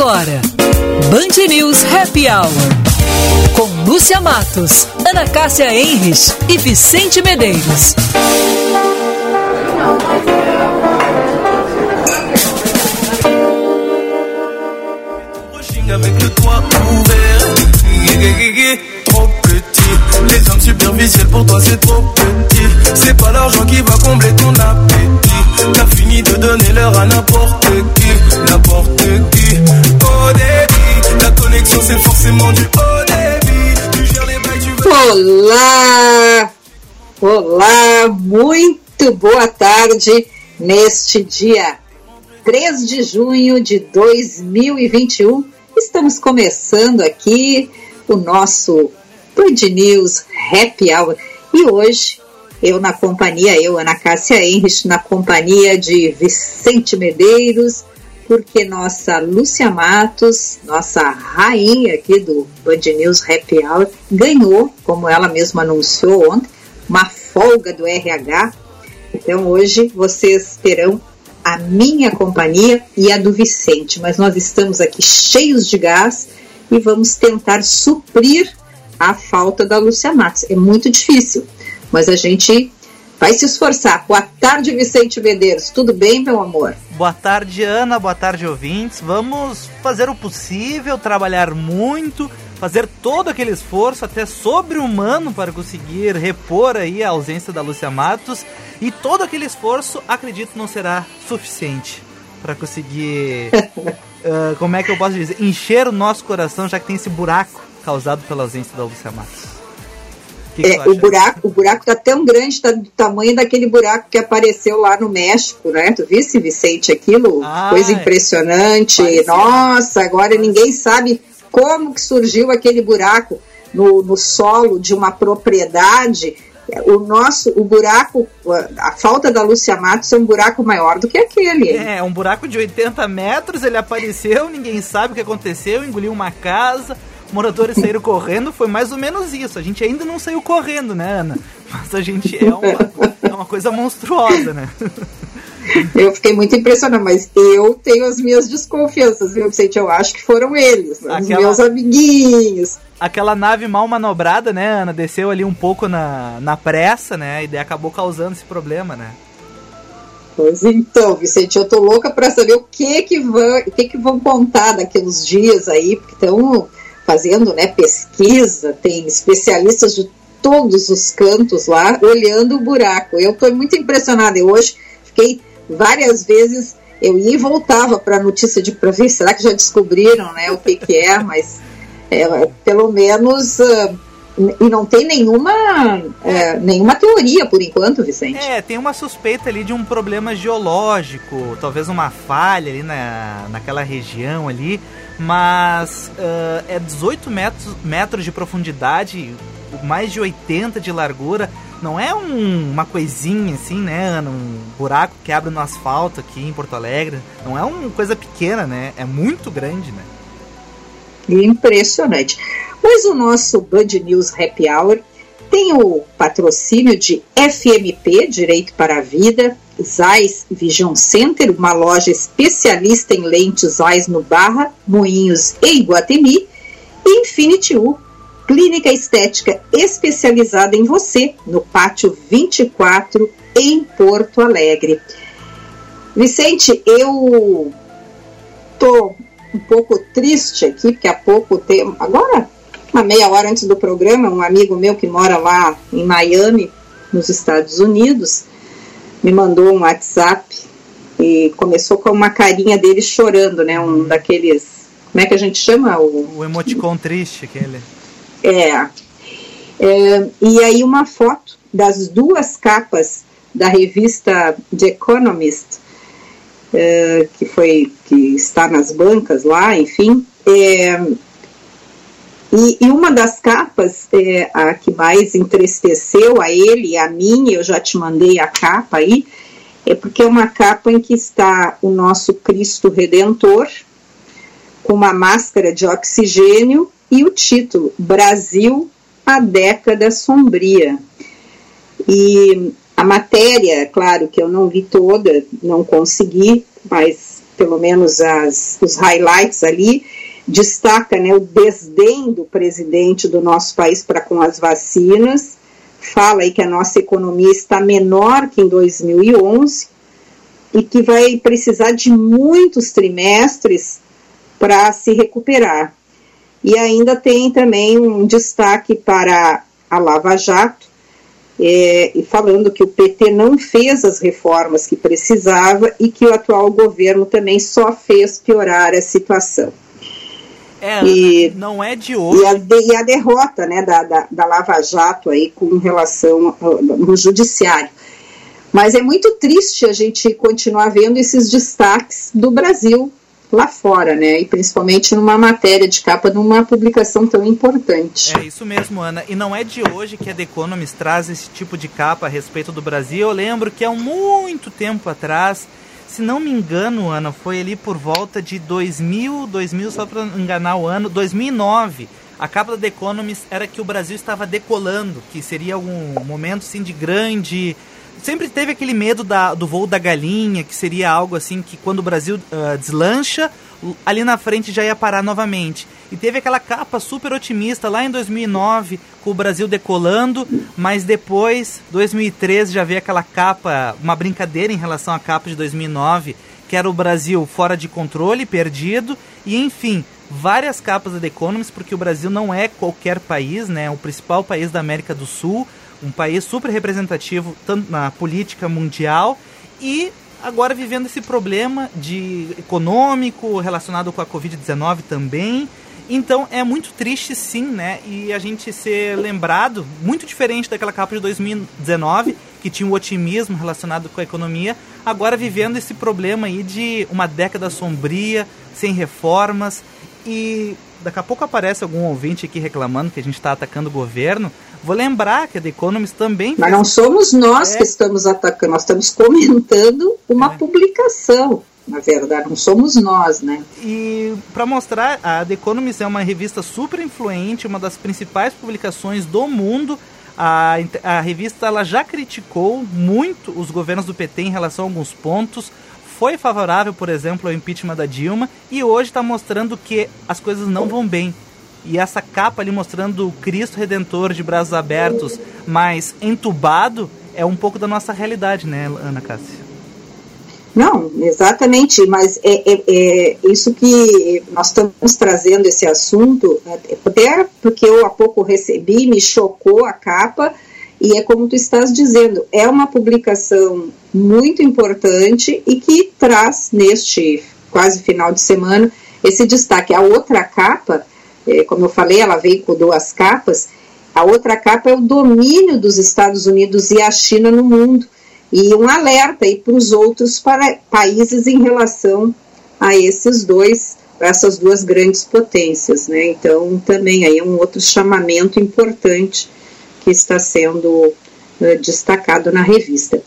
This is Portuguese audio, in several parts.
agora, Band News Happy Hour. Com Lúcia Matos, Ana Cássia Enrich e Vicente Medeiros. Petit. Les hommes superficiels pour toi c'est trop petit. C'est pas l'argent qui va combler ton appétit. T'as fini de donner l'heure à n'importe qui, n'importe forcément du haut débit. Olá! Olá, muito boa tarde neste dia 3 de junho de 2021. Estamos começando aqui o nosso Band News Happy Hour e hoje eu na companhia, eu, Ana Cássia Henrich, na companhia de Vicente Medeiros, porque nossa Lúcia Matos, nossa rainha aqui do Band News Happy Hour, ganhou, como ela mesma anunciou ontem, uma folga do RH. Então hoje vocês terão a minha companhia e a do Vicente, mas nós estamos aqui cheios de gás e vamos tentar suprir a falta da Lúcia Matos. É muito difícil, mas a gente vai se esforçar. Boa tarde, Vicente Medeiros. Tudo bem, meu amor? Boa tarde, Ana. Boa tarde, ouvintes. Vamos fazer o possível, trabalhar muito, fazer todo aquele esforço, até sobre-humano, para conseguir repor aí a ausência da Lúcia Matos. E todo aquele esforço, acredito, não será suficiente para conseguir. uh, como é que eu posso dizer? Encher o nosso coração, já que tem esse buraco causado pela ausência da Lúcia Matos. Que que é, o buraco, o buraco tá tão grande, tá do tamanho daquele buraco que apareceu lá no México, né? Tu visse, Vicente, aquilo? Ah, Coisa impressionante. É. Nossa, agora ninguém sabe como que surgiu aquele buraco no, no solo de uma propriedade o nosso, o buraco, a falta da Lúcia Matos é um buraco maior do que aquele. É, um buraco de 80 metros, ele apareceu, ninguém sabe o que aconteceu, engoliu uma casa, moradores saíram correndo, foi mais ou menos isso. A gente ainda não saiu correndo, né, Ana? Mas a gente é uma, é uma coisa monstruosa, né? Eu fiquei muito impressionada, mas eu tenho as minhas desconfianças, viu, Vicente? Eu acho que foram eles, Aquela... os meus amiguinhos aquela nave mal manobrada, né, Ana, desceu ali um pouco na, na pressa, né, e daí acabou causando esse problema, né? Pois então, Vicente, eu tô louca para saber o que que vão, o que que vão contar daqueles dias aí, porque estão fazendo, né, pesquisa, tem especialistas de todos os cantos lá olhando o buraco. Eu tô muito impressionada. Eu hoje fiquei várias vezes eu ia e voltava para a notícia de para ver será que já descobriram, né, o que que é, mas é, pelo menos. Uh, e não tem nenhuma, é, nenhuma teoria por enquanto, Vicente. É, tem uma suspeita ali de um problema geológico, talvez uma falha ali na, naquela região ali, mas uh, é 18 metros, metros de profundidade, mais de 80 de largura. Não é um, uma coisinha assim, né, Um buraco que abre no asfalto aqui em Porto Alegre. Não é uma coisa pequena, né? É muito grande, né? Impressionante. Mas o nosso Band News Happy Hour tem o patrocínio de FMP, Direito para a Vida, Zeiss Vision Center, uma loja especialista em lentes Zeiss no Barra, Moinhos e Iguatemi, e Infinity U, clínica estética especializada em você, no Pátio 24, em Porto Alegre. Vicente, eu tô um pouco triste aqui, porque há pouco tempo, agora, uma meia hora antes do programa, um amigo meu que mora lá em Miami, nos Estados Unidos, me mandou um WhatsApp e começou com uma carinha dele chorando, né? Um daqueles. Como é que a gente chama? O, o emoticon triste, aquele. É. é. E aí uma foto das duas capas da revista The Economist é, que foi que está nas bancas lá, enfim. É, e, e, uma das capas, é, a que mais entristeceu a ele e a mim, eu já te mandei a capa aí, é porque é uma capa em que está o nosso Cristo Redentor, com uma máscara de oxigênio e o título Brasil, a década sombria. E a matéria, claro que eu não vi toda, não consegui, mas pelo menos as, os highlights ali, destaca né, o desdém do presidente do nosso país para com as vacinas, fala aí que a nossa economia está menor que em 2011 e que vai precisar de muitos trimestres para se recuperar. E ainda tem também um destaque para a Lava Jato, é, e falando que o PT não fez as reformas que precisava e que o atual governo também só fez piorar a situação. É, e, não é de hoje. E a, e a derrota né, da, da, da, Lava Jato aí com relação ao, no judiciário. Mas é muito triste a gente continuar vendo esses destaques do Brasil lá fora, né? E principalmente numa matéria de capa de uma publicação tão importante. É isso mesmo, Ana. E não é de hoje que a The Economist traz esse tipo de capa a respeito do Brasil. Eu lembro que há muito tempo atrás, se não me engano, Ana, foi ali por volta de 2000, 2000 só para enganar o ano, 2009. A capa da The Economist era que o Brasil estava decolando, que seria algum momento assim de grande sempre teve aquele medo da, do voo da galinha, que seria algo assim que quando o Brasil uh, deslancha, ali na frente já ia parar novamente. E teve aquela capa super otimista lá em 2009, com o Brasil decolando, mas depois, 2013, já veio aquela capa, uma brincadeira em relação à capa de 2009, que era o Brasil fora de controle, perdido, e enfim, várias capas da The Economist, porque o Brasil não é qualquer país, né? O principal país da América do Sul, um país super representativo tanto na política mundial e agora vivendo esse problema de econômico relacionado com a Covid-19 também. Então é muito triste sim, né? E a gente ser lembrado, muito diferente daquela capa de 2019, que tinha um otimismo relacionado com a economia, agora vivendo esse problema aí de uma década sombria, sem reformas. E daqui a pouco aparece algum ouvinte aqui reclamando que a gente está atacando o governo, Vou lembrar que a The Economist também. Mas não somos nós é. que estamos atacando, nós estamos comentando uma é. publicação. Na verdade, não somos nós, né? E para mostrar, a The Economist é uma revista super influente, uma das principais publicações do mundo. A, a revista ela já criticou muito os governos do PT em relação a alguns pontos foi favorável, por exemplo, ao impeachment da Dilma e hoje está mostrando que as coisas não vão bem e essa capa ali mostrando o Cristo Redentor de braços abertos, mas entubado, é um pouco da nossa realidade, né, Ana Cássia? Não, exatamente, mas é, é, é, isso que nós estamos trazendo esse assunto, até porque eu há pouco recebi, me chocou a capa, e é como tu estás dizendo, é uma publicação muito importante e que traz neste quase final de semana esse destaque. A outra capa é, como eu falei, ela veio com duas capas. A outra capa é o domínio dos Estados Unidos e a China no mundo e um alerta para os outros para, países em relação a esses dois, essas duas grandes potências, né? Então também aí é um outro chamamento importante que está sendo uh, destacado na revista.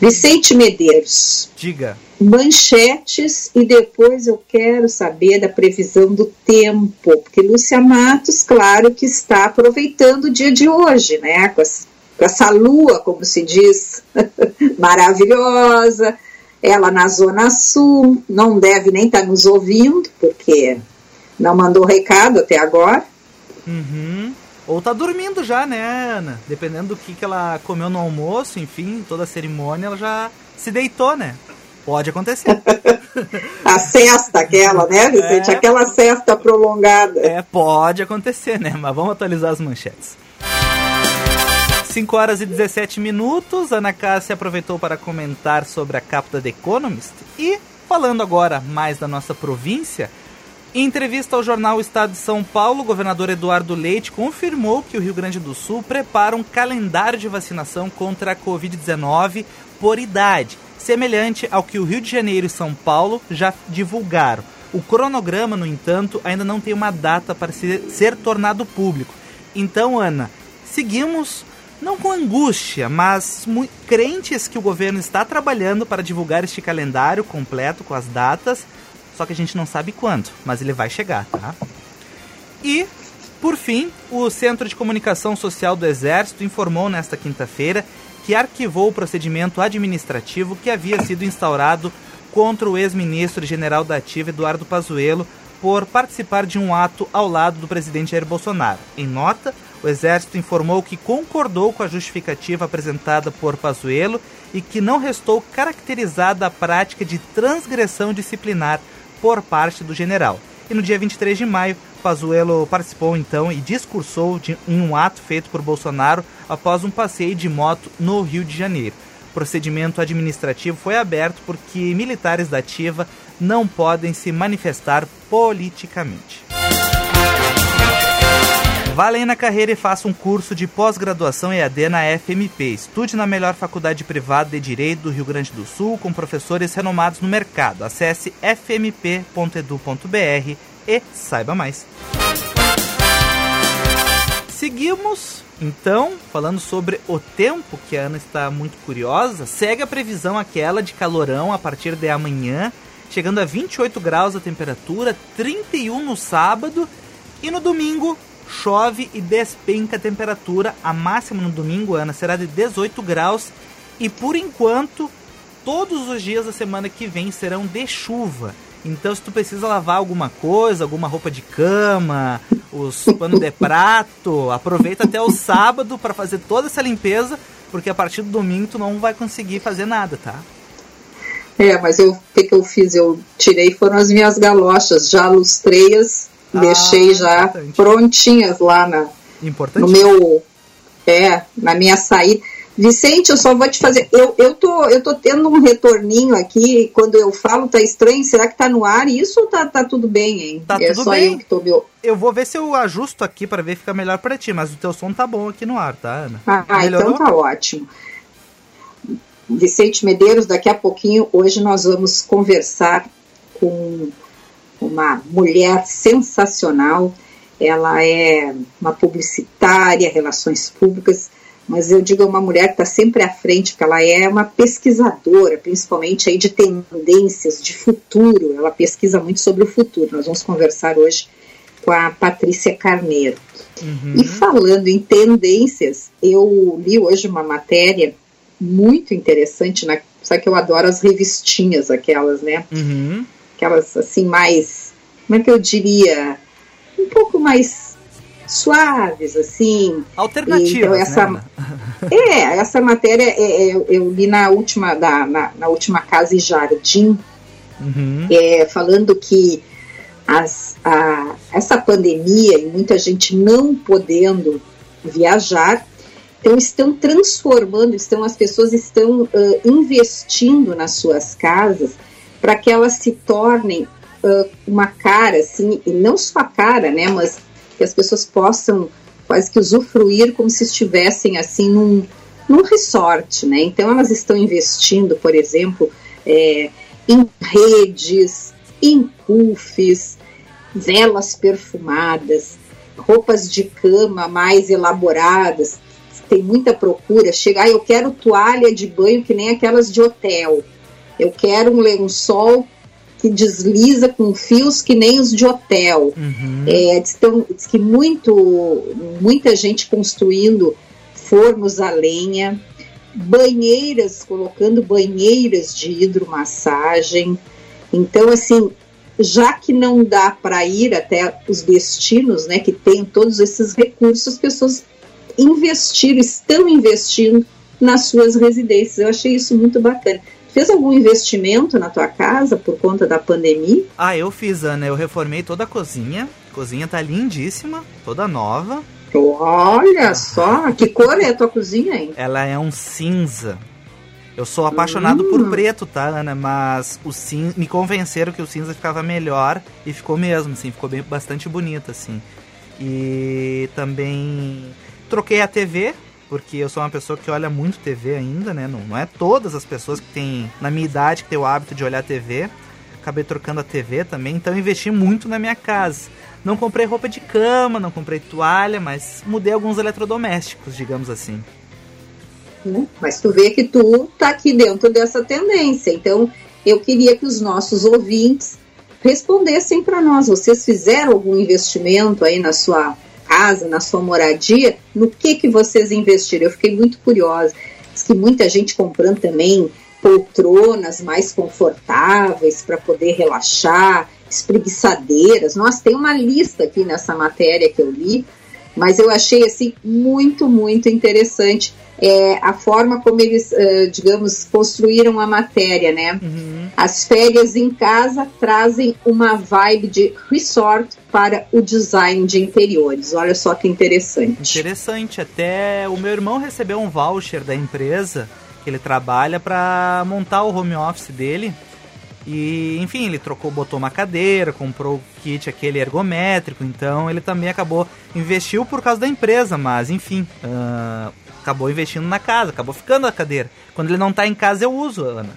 Vicente Medeiros. Diga manchetes e depois eu quero saber da previsão do tempo, porque Lúcia Matos, claro que está aproveitando o dia de hoje, né, com, as, com essa lua, como se diz, maravilhosa, ela na Zona Sul, não deve nem estar tá nos ouvindo, porque não mandou recado até agora. Uhum. Ou tá dormindo já, né, Ana? Dependendo do que, que ela comeu no almoço, enfim, toda a cerimônia, ela já se deitou, né? Pode acontecer. a cesta aquela, né, Vicente? É, aquela cesta prolongada. É, pode acontecer, né? Mas vamos atualizar as manchetes. 5 horas e 17 minutos, Ana Cássia aproveitou para comentar sobre a capa da The Economist e, falando agora mais da nossa província, em entrevista ao jornal Estado de São Paulo, o governador Eduardo Leite confirmou que o Rio Grande do Sul prepara um calendário de vacinação contra a Covid-19 por idade semelhante ao que o Rio de Janeiro e São Paulo já divulgaram. O cronograma, no entanto, ainda não tem uma data para ser, ser tornado público. Então, Ana, seguimos não com angústia, mas crentes que o governo está trabalhando para divulgar este calendário completo com as datas, só que a gente não sabe quando, mas ele vai chegar, tá? E, por fim, o Centro de Comunicação Social do Exército informou nesta quinta-feira que arquivou o procedimento administrativo que havia sido instaurado contra o ex-ministro general da Ativa Eduardo Pazuello por participar de um ato ao lado do presidente Jair Bolsonaro. Em nota, o Exército informou que concordou com a justificativa apresentada por Pazuello e que não restou caracterizada a prática de transgressão disciplinar por parte do general. E no dia 23 de maio, Pazuello participou então e discursou de, em um ato feito por Bolsonaro após um passeio de moto no Rio de Janeiro. O procedimento administrativo foi aberto porque militares da ativa não podem se manifestar politicamente. Vá além na carreira e faça um curso de pós-graduação EAD na FMP. Estude na melhor faculdade privada de Direito do Rio Grande do Sul com professores renomados no mercado. Acesse fmp.edu.br e saiba mais. Seguimos, então, falando sobre o tempo, que a Ana está muito curiosa. Segue a previsão aquela de calorão a partir de amanhã, chegando a 28 graus a temperatura, 31 no sábado e no domingo chove e despenca a temperatura. A máxima no domingo, Ana, será de 18 graus. E por enquanto, todos os dias da semana que vem serão de chuva. Então, se tu precisa lavar alguma coisa, alguma roupa de cama, os panos de prato, aproveita até o sábado para fazer toda essa limpeza, porque a partir do domingo tu não vai conseguir fazer nada, tá? É, mas eu, o que, que eu fiz? Eu tirei foram as minhas galochas, já lustrei-as ah, deixei já importante. prontinhas lá na, no meu é, na minha saída. Vicente, eu só vou te fazer. Eu, eu, tô, eu tô tendo um retorninho aqui. Quando eu falo, tá estranho. Será que tá no ar isso ou tá, tá tudo bem, hein? Tá é tudo só bem. eu que tô. Eu vou ver se eu ajusto aqui para ver se fica melhor para ti, mas o teu som tá bom aqui no ar, tá, Ana? Ah, então tá ótimo. Vicente Medeiros, daqui a pouquinho, hoje nós vamos conversar com uma mulher sensacional. Ela é uma publicitária, relações públicas, mas eu digo é uma mulher que está sempre à frente, porque ela é uma pesquisadora, principalmente aí de tendências, de futuro. Ela pesquisa muito sobre o futuro. Nós vamos conversar hoje com a Patrícia Carneiro. Uhum. E falando em tendências, eu li hoje uma matéria muito interessante, na, só que eu adoro as revistinhas, aquelas, né? Uhum aquelas assim mais, como é que eu diria, um pouco mais suaves, assim. Alternativas, então, essa, né? É, essa matéria é, é, eu li na última, da, na, na última Casa e Jardim, uhum. é, falando que as, a, essa pandemia e muita gente não podendo viajar, então estão transformando, estão as pessoas estão uh, investindo nas suas casas para que elas se tornem uh, uma cara, assim, e não só a cara, né, mas que as pessoas possam quase que usufruir como se estivessem, assim, num, num resort, né? Então elas estão investindo, por exemplo, é, em redes, em puffs, velas perfumadas, roupas de cama mais elaboradas, tem muita procura. Chega, ah, eu quero toalha de banho que nem aquelas de hotel. Eu quero um lençol que desliza com fios que nem os de hotel. Uhum. É, diz, então, diz que muito, muita gente construindo fornos a lenha, banheiras, colocando banheiras de hidromassagem. Então, assim, já que não dá para ir até os destinos, né, que tem todos esses recursos, as pessoas investiram, estão investindo nas suas residências. Eu achei isso muito bacana. Fez algum investimento na tua casa por conta da pandemia? Ah, eu fiz, Ana. Eu reformei toda a cozinha. A cozinha tá lindíssima, toda nova. Olha só, que cor é a tua cozinha, hein? Ela é um cinza. Eu sou apaixonado hum. por preto, tá, Ana? Mas o cin... me convenceram que o cinza ficava melhor e ficou mesmo, assim, ficou bem, bastante bonito, assim. E também troquei a TV, porque eu sou uma pessoa que olha muito TV ainda, né? Não, não é todas as pessoas que têm, na minha idade, que tem o hábito de olhar TV. Acabei trocando a TV também, então investi muito na minha casa. Não comprei roupa de cama, não comprei toalha, mas mudei alguns eletrodomésticos, digamos assim. Né? Mas tu vê que tu tá aqui dentro dessa tendência. Então, eu queria que os nossos ouvintes respondessem para nós. Vocês fizeram algum investimento aí na sua casa, na sua moradia, no que que vocês investiram? Eu fiquei muito curiosa. Diz que muita gente comprando também poltronas mais confortáveis para poder relaxar, espreguiçadeiras. Nós tem uma lista aqui nessa matéria que eu li, mas eu achei assim muito, muito interessante é, a forma como eles, uh, digamos, construíram a matéria, né? Uhum. As férias em casa trazem uma vibe de resort para o design de interiores. Olha só que interessante. Interessante. Até o meu irmão recebeu um voucher da empresa que ele trabalha para montar o home office dele. E, enfim, ele trocou, botou uma cadeira, comprou o kit aquele ergométrico, então ele também acabou, investiu por causa da empresa, mas enfim, uh, acabou investindo na casa, acabou ficando a cadeira. Quando ele não tá em casa, eu uso, Ana.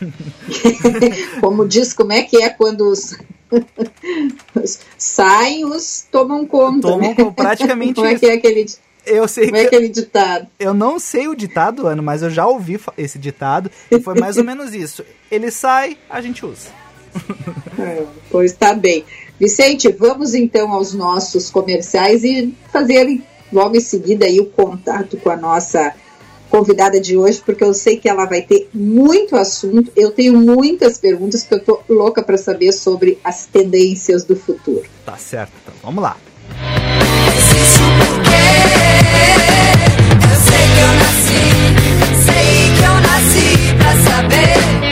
como diz, como é que é quando os, saem, os tomam conta. Tomam né? praticamente Como é que é aquele eu sei Como é aquele ditado? Eu não sei o ditado, Ana, mas eu já ouvi esse ditado e foi mais ou menos isso. Ele sai, a gente usa. É, pois está bem. Vicente, vamos então aos nossos comerciais e fazer logo em seguida aí o contato com a nossa convidada de hoje, porque eu sei que ela vai ter muito assunto. Eu tenho muitas perguntas que eu tô louca para saber sobre as tendências do futuro. Tá certo, então vamos lá. Hora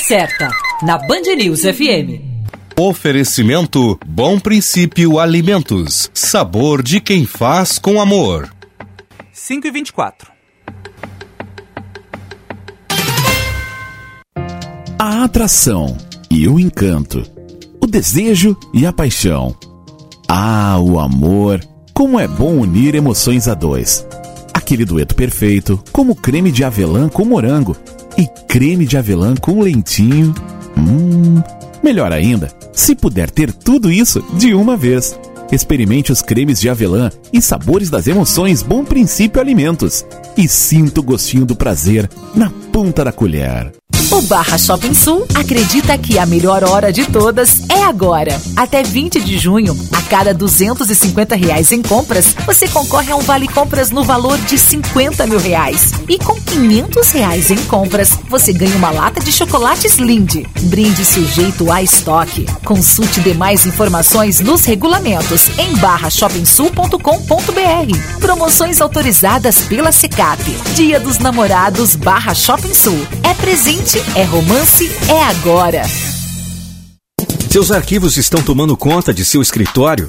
certa, na Band News FM. Oferecimento Bom Princípio Alimentos. Sabor de quem faz com amor. 5 e 24. A atração e o encanto. O desejo e a paixão. Ah, o amor. Como é bom unir emoções a dois. Aquele dueto perfeito, como creme de avelã com morango e creme de avelã com lentinho. Hum, melhor ainda, se puder ter tudo isso de uma vez. Experimente os cremes de avelã e sabores das emoções Bom Princípio Alimentos e sinta o gostinho do prazer na ponta da colher. O Barra Shopping Sul acredita que a melhor hora de todas é agora. Até 20 de junho, a cada 250 reais em compras, você concorre a um vale compras no valor de 50 mil reais. E com 500 reais em compras, você ganha uma lata de chocolates Lindt. Brinde sujeito a estoque. Consulte demais informações nos regulamentos em barrashopingsul.com.br. Promoções autorizadas pela Secap. Dia dos Namorados Barra Shopping Sul. É presente é romance, é agora. Seus arquivos estão tomando conta de seu escritório?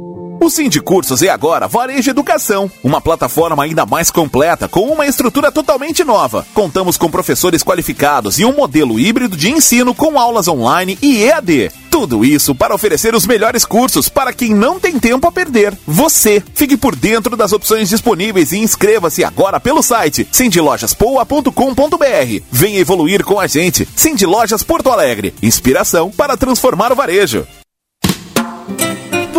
O Sindicursos é agora Varejo Educação, uma plataforma ainda mais completa com uma estrutura totalmente nova. Contamos com professores qualificados e um modelo híbrido de ensino com aulas online e EAD. Tudo isso para oferecer os melhores cursos para quem não tem tempo a perder. Você fique por dentro das opções disponíveis e inscreva-se agora pelo site sindilojaspoa.com.br. Venha evoluir com a gente. Cindy Lojas Porto Alegre. Inspiração para transformar o varejo.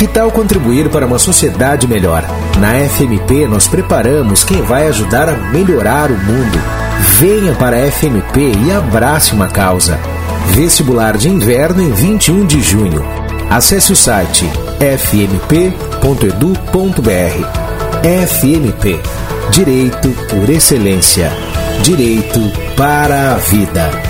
Que tal contribuir para uma sociedade melhor? Na FMP nós preparamos quem vai ajudar a melhorar o mundo. Venha para a FMP e abrace uma causa. Vestibular de inverno em 21 de junho. Acesse o site fmp.edu.br. FMP Direito por Excelência. Direito para a Vida.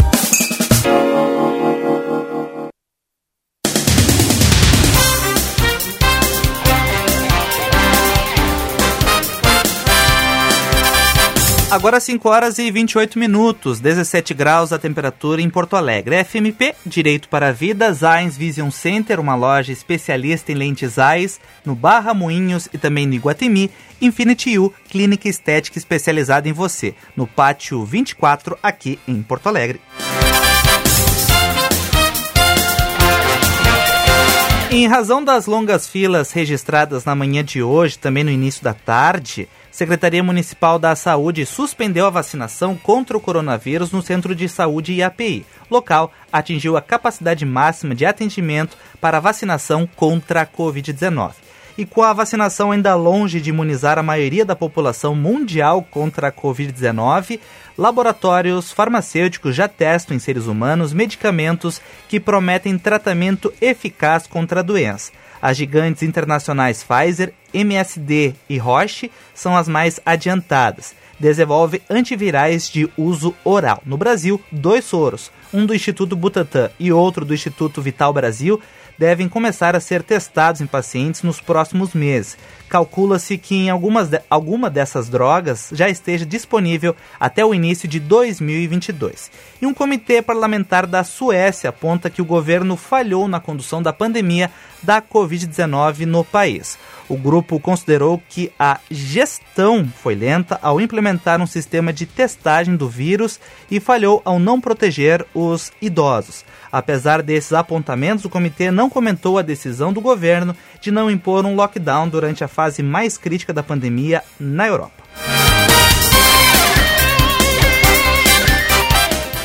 Agora 5 horas e 28 minutos, 17 graus a temperatura em Porto Alegre. FMP, Direito para a Vida, Zines Vision Center, uma loja especialista em lentes AIS, no Barra Moinhos e também no Iguatemi. Infinity U, clínica estética especializada em você, no Pátio 24, aqui em Porto Alegre. Em razão das longas filas registradas na manhã de hoje, também no início da tarde, Secretaria Municipal da Saúde suspendeu a vacinação contra o coronavírus no Centro de Saúde IAPI. Local atingiu a capacidade máxima de atendimento para vacinação contra a Covid-19. E com a vacinação ainda longe de imunizar a maioria da população mundial contra a Covid-19, laboratórios farmacêuticos já testam em seres humanos medicamentos que prometem tratamento eficaz contra a doença. As gigantes internacionais Pfizer, MSD e Roche são as mais adiantadas. Desenvolve antivirais de uso oral. No Brasil, dois soros, um do Instituto Butantan e outro do Instituto Vital Brasil, devem começar a ser testados em pacientes nos próximos meses. Calcula-se que em algumas de, alguma dessas drogas já esteja disponível até o início de 2022. E um comitê parlamentar da Suécia aponta que o governo falhou na condução da pandemia da Covid-19 no país. O grupo considerou que a gestão foi lenta ao implementar um sistema de testagem do vírus e falhou ao não proteger os idosos. Apesar desses apontamentos, o comitê não comentou a decisão do governo de não impor um lockdown durante a fase mais crítica da pandemia na Europa.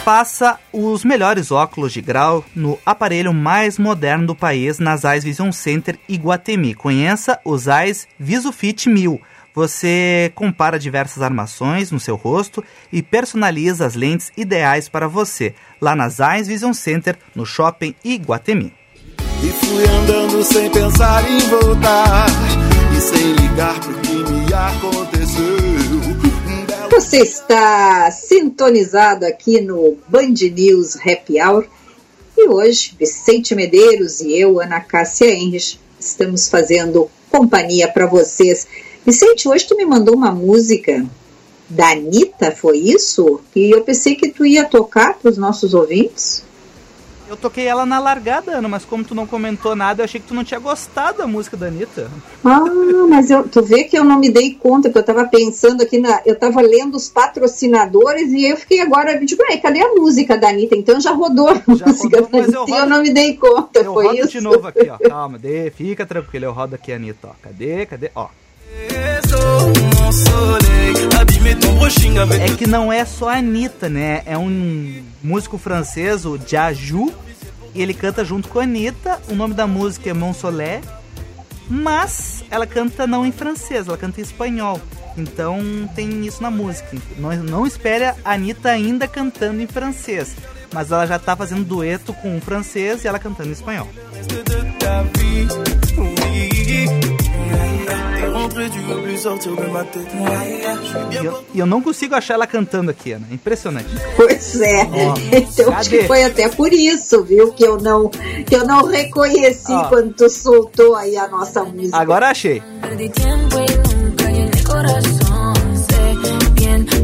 Faça os melhores óculos de grau no aparelho mais moderno do país nas Eyes Vision Center Iguatemi. Conheça os Eyes VisuFit 1000 você compara diversas armações no seu rosto e personaliza as lentes ideais para você, lá nas Eyes Vision Center, no Shopping Iguatemi. E fui andando sem pensar em voltar e sem ligar pro que me aconteceu. Você está sintonizado aqui no Band News Happy Hour e hoje Vicente Medeiros e eu, Ana Cássia Henrich, estamos fazendo companhia para vocês Vicente, hoje tu me mandou uma música da Anitta, foi isso? E eu pensei que tu ia tocar para os nossos ouvintes. Eu toquei ela na largada, Ana, mas como tu não comentou nada, eu achei que tu não tinha gostado da música da Anitta. Ah, mas eu, tu vê que eu não me dei conta, porque eu tava pensando aqui, na, eu tava lendo os patrocinadores e eu fiquei agora, tipo, cadê a música da Anitta? Então já rodou a já música rodou, da Anitta eu, rodo, eu não me dei conta, eu foi rodo isso? de novo aqui, ó, calma, de, fica tranquilo, eu rodo aqui a Anitta, ó, cadê, cadê, ó. É que não é só a Anitta, né? É um músico francês, o Jaju, e ele canta junto com a Anitta. O nome da música é Monsolé, mas ela canta não em francês, ela canta em espanhol. Então tem isso na música. Não, não espere a Anitta ainda cantando em francês, mas ela já tá fazendo dueto com um francês e ela cantando em espanhol. E eu, e eu não consigo achar ela cantando aqui, Ana. Impressionante. Pois é. Oh, então acho que foi até por isso, viu, que eu não, que eu não reconheci oh. quando tu soltou aí a nossa música. Agora achei.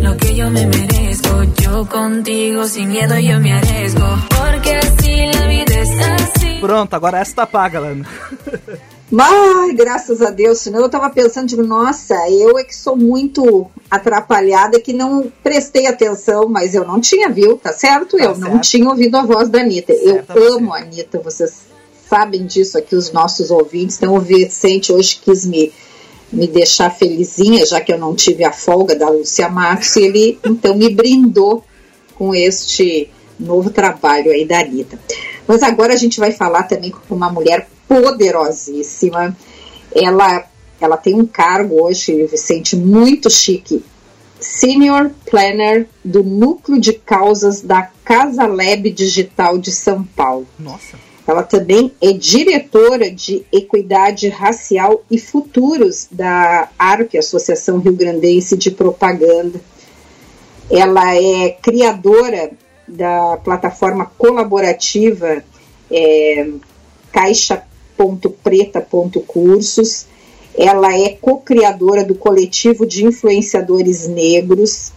lo que yo me merezco. Yo contigo sin miedo yo me arriesgo. Porque así la vida es así. Pronto, agora essa tá paga, Lana. Mas, graças a Deus, senão eu estava pensando, digo, nossa, eu é que sou muito atrapalhada, que não prestei atenção, mas eu não tinha viu, tá certo? Tá eu certo. não tinha ouvido a voz da Anitta. eu amo a Anitta, vocês sabem disso aqui, os nossos ouvintes. Então, o Vicente hoje quis me, me deixar felizinha, já que eu não tive a folga da Lúcia Marques, e ele então me brindou com este novo trabalho aí da Anitta. Mas agora a gente vai falar também com uma mulher poderosíssima. Ela, ela tem um cargo hoje, Vicente, muito chique. Senior Planner do Núcleo de Causas da Casa Lab Digital de São Paulo. Nossa. Ela também é diretora de Equidade Racial e Futuros da ARP, Associação Rio Grandense de Propaganda. Ela é criadora da plataforma colaborativa é, Caixa preta.cursos. Ela é co-criadora do coletivo de influenciadores negros,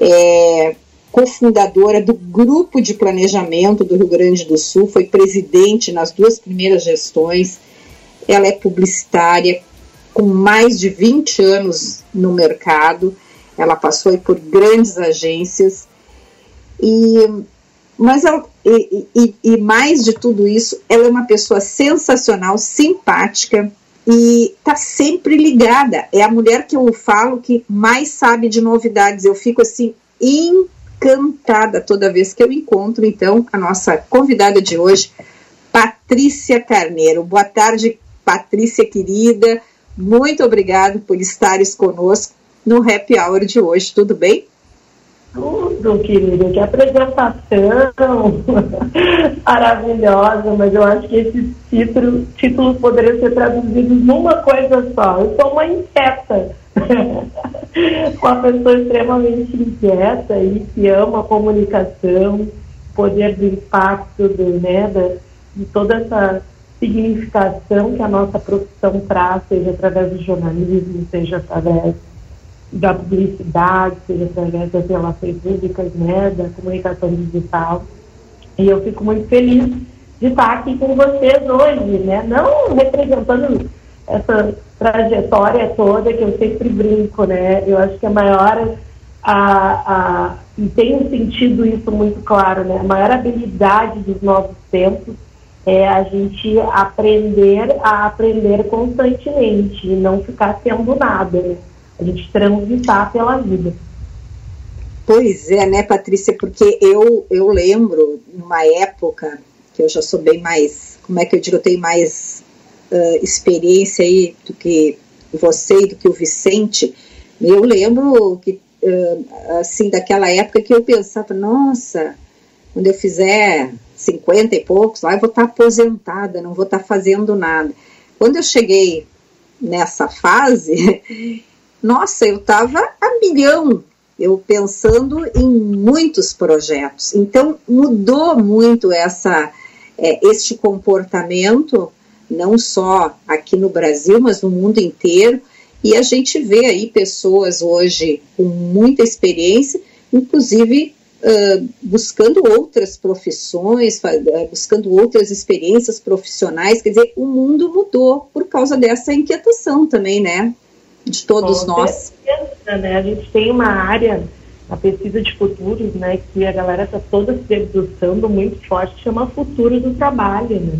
é cofundadora do grupo de planejamento do Rio Grande do Sul, foi presidente nas duas primeiras gestões. Ela é publicitária com mais de 20 anos no mercado. Ela passou por grandes agências e mas ela, e, e, e, mais de tudo isso, ela é uma pessoa sensacional, simpática e está sempre ligada. É a mulher que eu falo que mais sabe de novidades. Eu fico assim encantada toda vez que eu encontro. Então, a nossa convidada de hoje, Patrícia Carneiro. Boa tarde, Patrícia querida. Muito obrigada por estares conosco no Happy Hour de hoje. Tudo bem? Tudo, querido, que apresentação maravilhosa, mas eu acho que esses títulos, títulos poderiam ser traduzidos numa coisa só. Eu sou uma inquieta, uma pessoa extremamente inquieta e que ama a comunicação, poder do impacto, do, né, da, de toda essa significação que a nossa profissão traz, seja através do jornalismo, seja através da publicidade, seja através das relações públicas, né, da comunicação digital. E eu fico muito feliz de estar aqui com vocês hoje, né, não representando essa trajetória toda que eu sempre brinco, né, eu acho que a maior, a, a, e um sentido isso muito claro, né, a maior habilidade dos novos tempos é a gente aprender a aprender constantemente e não ficar sendo nada, né? A gente transitar pela vida. Pois é, né, Patrícia? Porque eu, eu lembro, numa época que eu já sou bem mais, como é que eu digo, eu tenho mais uh, experiência aí do que você e do que o Vicente. Eu lembro que, uh, assim, daquela época que eu pensava, nossa, quando eu fizer 50 e poucos, lá eu vou estar aposentada, não vou estar fazendo nada. Quando eu cheguei nessa fase, nossa, eu estava a milhão, eu pensando em muitos projetos. Então mudou muito essa é, este comportamento, não só aqui no Brasil, mas no mundo inteiro. E a gente vê aí pessoas hoje com muita experiência, inclusive uh, buscando outras profissões, buscando outras experiências profissionais. Quer dizer, o mundo mudou por causa dessa inquietação também, né? De todos Com nós. Certeza, né? A gente tem uma área, a pesquisa de futuros, né, que a galera está toda se debruçando muito forte, chama futuro do trabalho, né?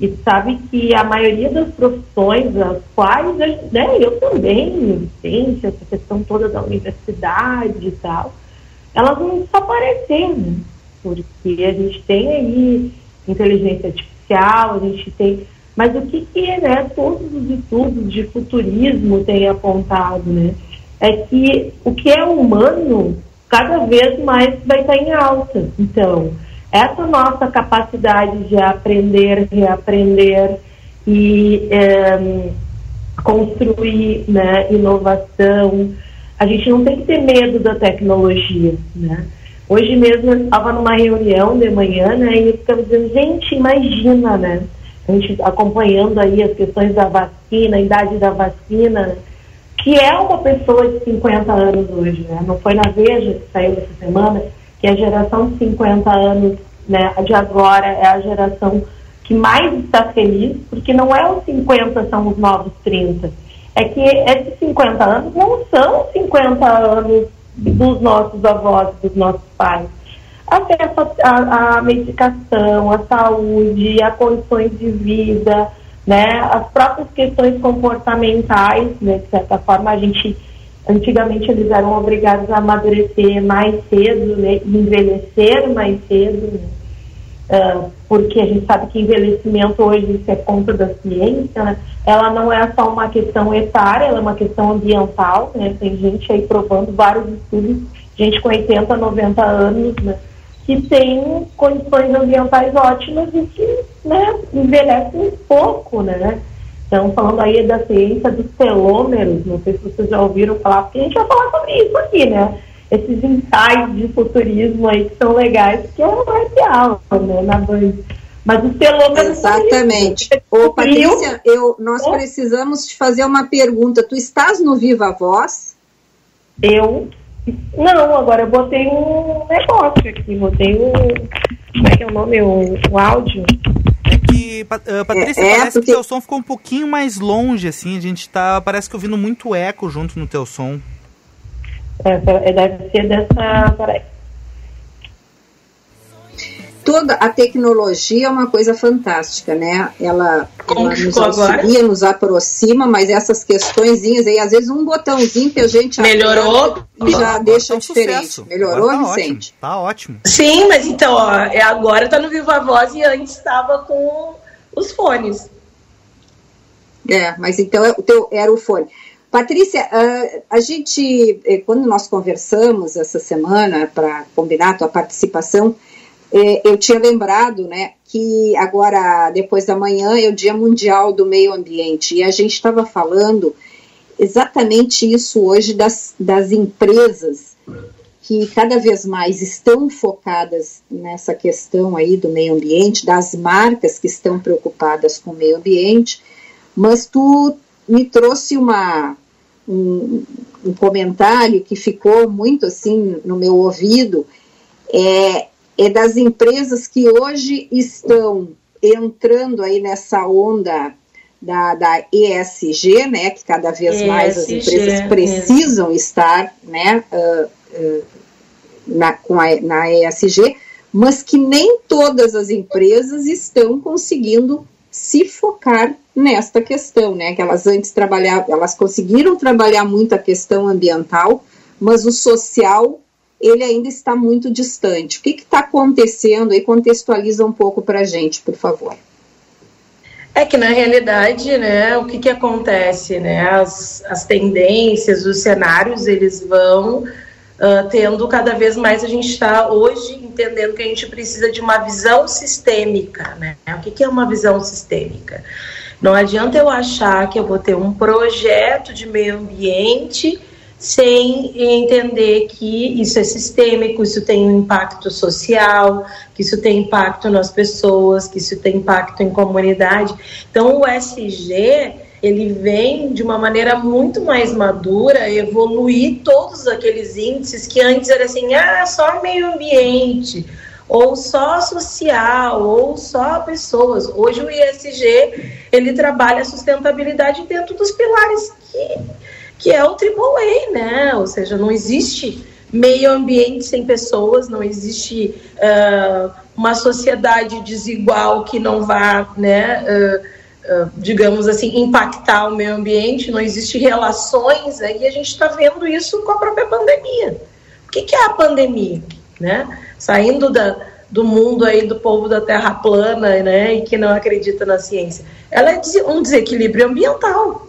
E sabe que a maioria das profissões, as quais, né, eu também, ciência, essa questão toda da universidade e tal, elas não desapareceram, né? Porque a gente tem aí inteligência artificial, a gente tem mas o que, que né, todos os estudos de futurismo têm apontado, né? É que o que é humano cada vez mais vai estar em alta. Então, essa nossa capacidade de aprender, reaprender e é, construir né, inovação, a gente não tem que ter medo da tecnologia, né? Hoje mesmo eu estava numa reunião de manhã, né, e eu ficava dizendo, gente, imagina, né? A gente acompanhando aí as questões da vacina, a idade da vacina, que é uma pessoa de 50 anos hoje, né? Não foi na Veja que saiu essa semana que a geração de 50 anos, né, de agora é a geração que mais está feliz, porque não é os 50 são os novos 30. É que esses 50 anos não são 50 anos dos nossos avós, dos nossos pais. Acesso à medicação, à saúde, a condições de vida, né, as próprias questões comportamentais, né, de certa forma a gente antigamente eles eram obrigados a amadurecer mais cedo, né, envelhecer mais cedo, né, uh, porque a gente sabe que envelhecimento hoje isso é ponto da ciência, né, ela não é só uma questão etária, ela é uma questão ambiental, né, tem gente aí provando vários estudos, gente com 80, 90 anos, né, que tem condições ambientais ótimas e que né, envelhecem pouco, né? Então, falando aí da ciência dos telômeros, não sei se vocês já ouviram falar, porque a gente vai falar sobre isso aqui, né? Esses ensaios de futurismo aí que são legais, que é o real, né, na Band. Mas os telômeros... Exatamente. Ô, Patrícia, eu, nós precisamos te fazer uma pergunta. Tu estás no Viva Voz? Eu não, agora eu botei um negócio aqui, botei um. Como é que é o nome? Um, um áudio. É que, uh, Patrícia, é, é parece porque... que o teu som ficou um pouquinho mais longe, assim. A gente tá. Parece que ouvindo muito eco junto no teu som. É, deve ser dessa. Peraí toda a tecnologia é uma coisa fantástica, né? Ela, ela nos auxilia, nos aproxima, mas essas questõezinhas aí, às vezes um botãozinho que a gente melhorou já deixa tá diferente. Sucesso. Melhorou, tá Vicente? Ótimo, tá ótimo. Sim, mas então, ó, é agora tá no Viva Voz e antes estava com os fones. É, mas então é o teu era o fone. Patrícia, a gente, eh, quando nós conversamos essa semana para combinar a tua participação, eu tinha lembrado, né, que agora, depois da manhã, é o Dia Mundial do Meio Ambiente, e a gente estava falando exatamente isso hoje das, das empresas que cada vez mais estão focadas nessa questão aí do meio ambiente, das marcas que estão preocupadas com o meio ambiente, mas tu me trouxe uma, um, um comentário que ficou muito assim no meu ouvido, é, é das empresas que hoje estão entrando aí nessa onda da, da ESG, né, que cada vez ESG, mais as empresas precisam estar, né, uh, uh, na, com a, na ESG, mas que nem todas as empresas estão conseguindo se focar nesta questão, né, que elas antes trabalhavam, elas conseguiram trabalhar muito a questão ambiental, mas o social ele ainda está muito distante. O que está acontecendo aí? Contextualiza um pouco para a gente, por favor. É que na realidade, né, o que, que acontece, né, as, as tendências, os cenários, eles vão uh, tendo cada vez mais, a gente está hoje entendendo que a gente precisa de uma visão sistêmica, né, o que, que é uma visão sistêmica? Não adianta eu achar que eu vou ter um projeto de meio ambiente sem entender que isso é sistêmico, isso tem um impacto social, que isso tem impacto nas pessoas, que isso tem impacto em comunidade. Então, o SG ele vem de uma maneira muito mais madura, evoluir todos aqueles índices que antes era assim, ah, só meio ambiente, ou só social, ou só pessoas. Hoje o ISG ele trabalha a sustentabilidade dentro dos pilares que que é o AAA, né? Ou seja, não existe meio ambiente sem pessoas, não existe uh, uma sociedade desigual que não vá, né, uh, uh, digamos assim, impactar o meio ambiente, não existe relações, aí a gente está vendo isso com a própria pandemia. O que, que é a pandemia? Né? Saindo da, do mundo aí do povo da terra plana, né, e que não acredita na ciência. Ela é um desequilíbrio ambiental.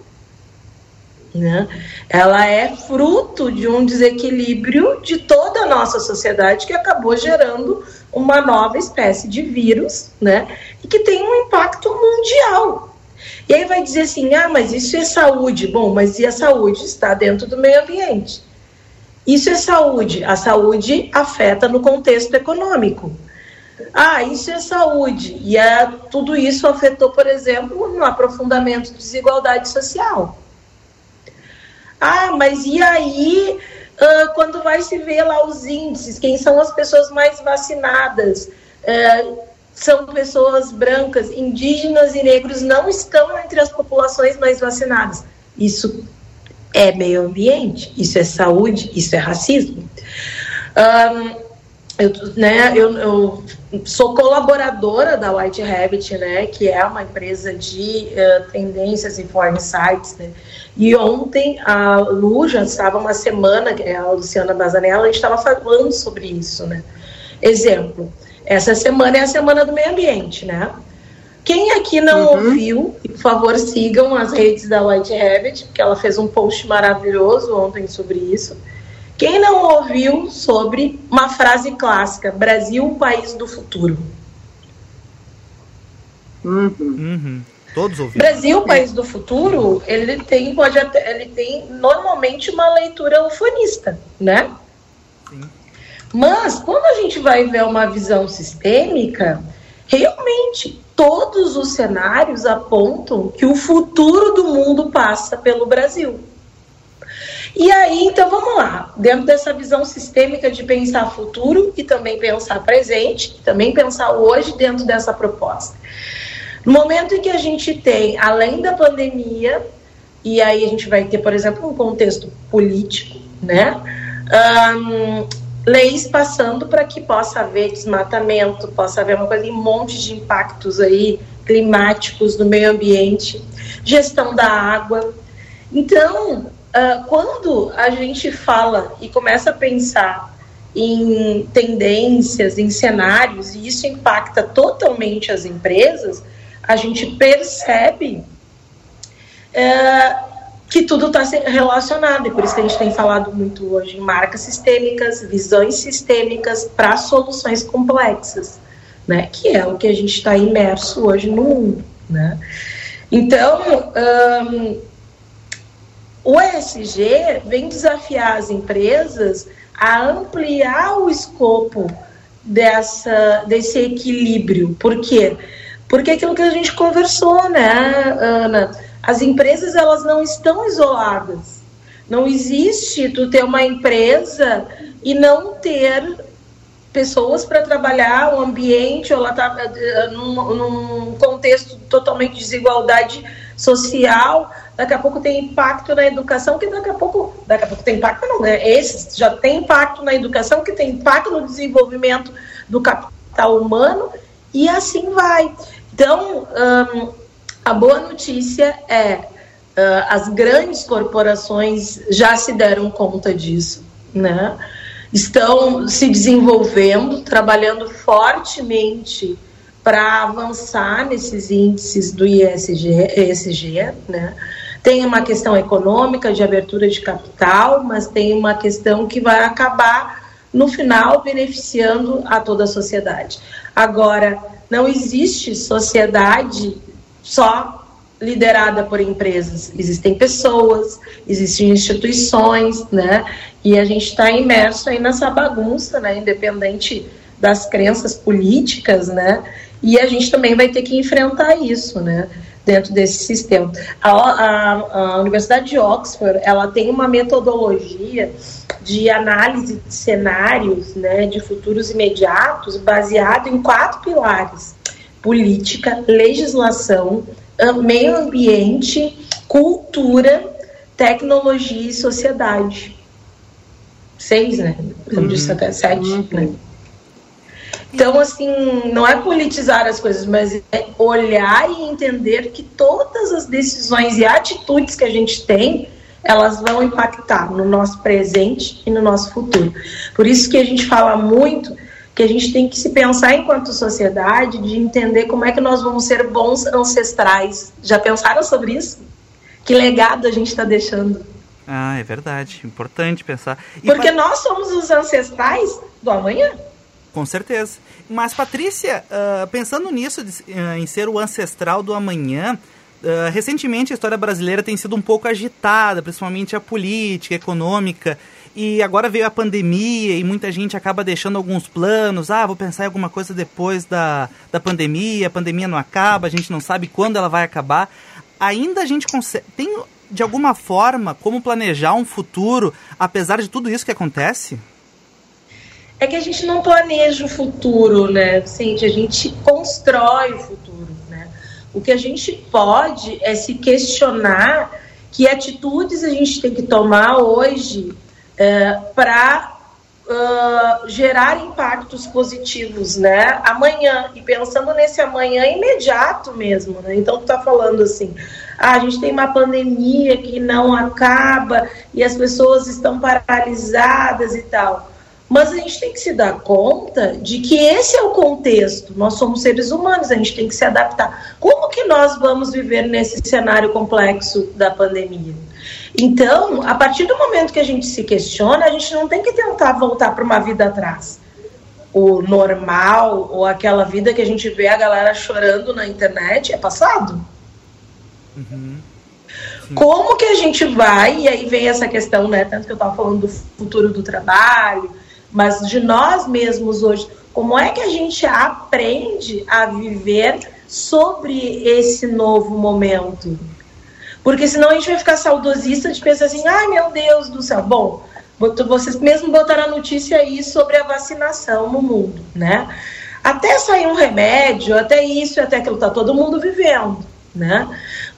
Né? Ela é fruto de um desequilíbrio de toda a nossa sociedade que acabou gerando uma nova espécie de vírus, né? E que tem um impacto mundial. E aí vai dizer assim: ah, mas isso é saúde. Bom, mas e a saúde está dentro do meio ambiente? Isso é saúde. A saúde afeta no contexto econômico. Ah, isso é saúde. E é, tudo isso afetou, por exemplo, no aprofundamento de desigualdade social. Ah, mas e aí, uh, quando vai se ver lá os índices, quem são as pessoas mais vacinadas? Uh, são pessoas brancas, indígenas e negros não estão entre as populações mais vacinadas. Isso é meio ambiente, isso é saúde, isso é racismo. Um, eu, né, eu, eu, sou colaboradora da White Rabbit, né, que é uma empresa de uh, tendências e foreign sites, né, e ontem a Lu já estava uma semana, é a Luciana Bazanella, a gente estava falando sobre isso, né. Exemplo, essa semana é a semana do meio ambiente, né. Quem aqui não uhum. ouviu, por favor, sigam as redes da White Rabbit, porque ela fez um post maravilhoso ontem sobre isso. Quem não ouviu sobre uma frase clássica: Brasil, país do futuro? Uhum. Uhum. Todos ouviram. Brasil, país do futuro, ele tem, pode até, ele tem normalmente uma leitura ufanista, né? Sim. Mas quando a gente vai ver uma visão sistêmica, realmente todos os cenários apontam que o futuro do mundo passa pelo Brasil. E aí, então vamos lá, dentro dessa visão sistêmica de pensar futuro e também pensar presente, também pensar hoje dentro dessa proposta. No momento em que a gente tem, além da pandemia, e aí a gente vai ter, por exemplo, um contexto político, né? Um, leis passando para que possa haver desmatamento, possa haver uma coisa, um monte de impactos aí climáticos no meio ambiente, gestão da água. Então, Uh, quando a gente fala e começa a pensar em tendências, em cenários, e isso impacta totalmente as empresas, a gente percebe uh, que tudo está relacionado, e por isso que a gente tem falado muito hoje em marcas sistêmicas, visões sistêmicas para soluções complexas, né? que é o que a gente está imerso hoje no mundo. Né? Então, um, o ESG vem desafiar as empresas a ampliar o escopo dessa, desse equilíbrio. Por quê? Porque aquilo que a gente conversou, né, Ana? As empresas elas não estão isoladas. Não existe tu ter uma empresa e não ter pessoas para trabalhar o ambiente, ela está eh, num, num contexto totalmente de desigualdade social, daqui a pouco tem impacto na educação, que daqui a pouco, daqui a pouco tem impacto não, né? Esse já tem impacto na educação, que tem impacto no desenvolvimento do capital humano, e assim vai. Então, um, a boa notícia é uh, as grandes corporações já se deram conta disso, né? Estão se desenvolvendo, trabalhando fortemente para avançar nesses índices do ISG, ESG, né? Tem uma questão econômica de abertura de capital, mas tem uma questão que vai acabar no final beneficiando a toda a sociedade. Agora, não existe sociedade só liderada por empresas. Existem pessoas, existem instituições, né? E a gente está imerso aí nessa bagunça, né? Independente das crenças políticas, né? E a gente também vai ter que enfrentar isso, né? Dentro desse sistema. A, a, a Universidade de Oxford, ela tem uma metodologia de análise de cenários, né, de futuros imediatos, baseado em quatro pilares: política, legislação, meio ambiente, cultura, tecnologia e sociedade. Seis, né? Como uhum. disse até sete, uhum. né? Então, assim, não é politizar as coisas, mas é olhar e entender que todas as decisões e atitudes que a gente tem, elas vão impactar no nosso presente e no nosso futuro. Por isso que a gente fala muito que a gente tem que se pensar enquanto sociedade de entender como é que nós vamos ser bons ancestrais. Já pensaram sobre isso? Que legado a gente está deixando? Ah, é verdade. Importante pensar. E Porque nós somos os ancestrais do amanhã. Com certeza. Mas, Patrícia, uh, pensando nisso, de, uh, em ser o ancestral do amanhã, uh, recentemente a história brasileira tem sido um pouco agitada, principalmente a política, a econômica, e agora veio a pandemia e muita gente acaba deixando alguns planos. Ah, vou pensar em alguma coisa depois da, da pandemia, a pandemia não acaba, a gente não sabe quando ela vai acabar. Ainda a gente consegue. Tem, de alguma forma, como planejar um futuro, apesar de tudo isso que acontece? É que a gente não planeja o futuro, né, Cintia? A gente constrói o futuro. Né? O que a gente pode é se questionar que atitudes a gente tem que tomar hoje é, para uh, gerar impactos positivos, né? Amanhã, e pensando nesse amanhã imediato mesmo, né? Então, tu tá falando assim, ah, a gente tem uma pandemia que não acaba e as pessoas estão paralisadas e tal. Mas a gente tem que se dar conta de que esse é o contexto. Nós somos seres humanos, a gente tem que se adaptar. Como que nós vamos viver nesse cenário complexo da pandemia? Então, a partir do momento que a gente se questiona, a gente não tem que tentar voltar para uma vida atrás. O normal, ou aquela vida que a gente vê a galera chorando na internet, é passado. Uhum. Como que a gente vai, e aí vem essa questão, né? Tanto que eu estava falando do futuro do trabalho, mas de nós mesmos hoje, como é que a gente aprende a viver sobre esse novo momento? Porque senão a gente vai ficar saudosista de pensar assim, ai meu Deus do céu. Bom, vocês mesmo botaram a notícia aí sobre a vacinação no mundo, né? Até sair um remédio, até isso, até aquilo, tá todo mundo vivendo, né?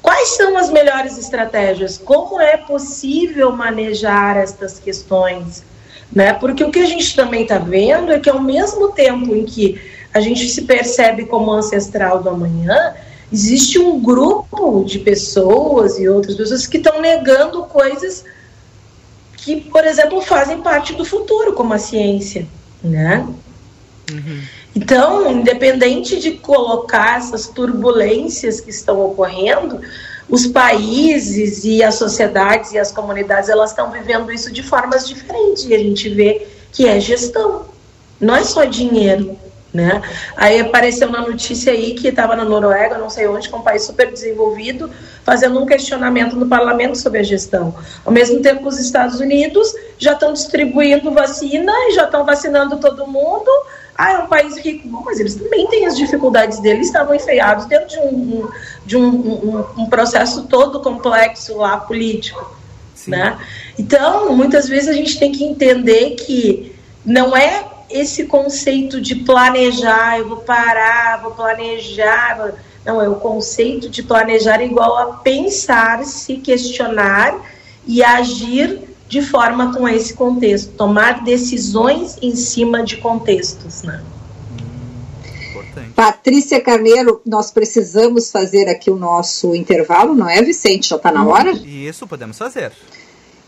Quais são as melhores estratégias? Como é possível manejar estas questões? Né? Porque o que a gente também está vendo é que ao mesmo tempo em que a gente se percebe como ancestral do amanhã, existe um grupo de pessoas e outras pessoas que estão negando coisas que, por exemplo, fazem parte do futuro, como a ciência, né? Uhum. Então, independente de colocar essas turbulências que estão ocorrendo, os países e as sociedades e as comunidades elas estão vivendo isso de formas diferentes e a gente vê que é gestão, não é só dinheiro, né? Aí apareceu na notícia aí que estava na Noruega, não sei onde, com um país super desenvolvido, fazendo um questionamento no parlamento sobre a gestão. Ao mesmo tempo, os Estados Unidos já estão distribuindo vacina e já estão vacinando todo mundo. Ah, é um país rico. Bom, mas eles também têm as dificuldades deles, estavam enfiados dentro de um, de um, um, um processo todo complexo lá político. Né? Então, muitas vezes a gente tem que entender que não é esse conceito de planejar, eu vou parar, vou planejar. Não, é o conceito de planejar igual a pensar, se questionar e agir de forma com esse contexto, tomar decisões em cima de contextos, né? Patrícia Carneiro, nós precisamos fazer aqui o nosso intervalo, não é, Vicente? Já está na hora? Isso, podemos fazer.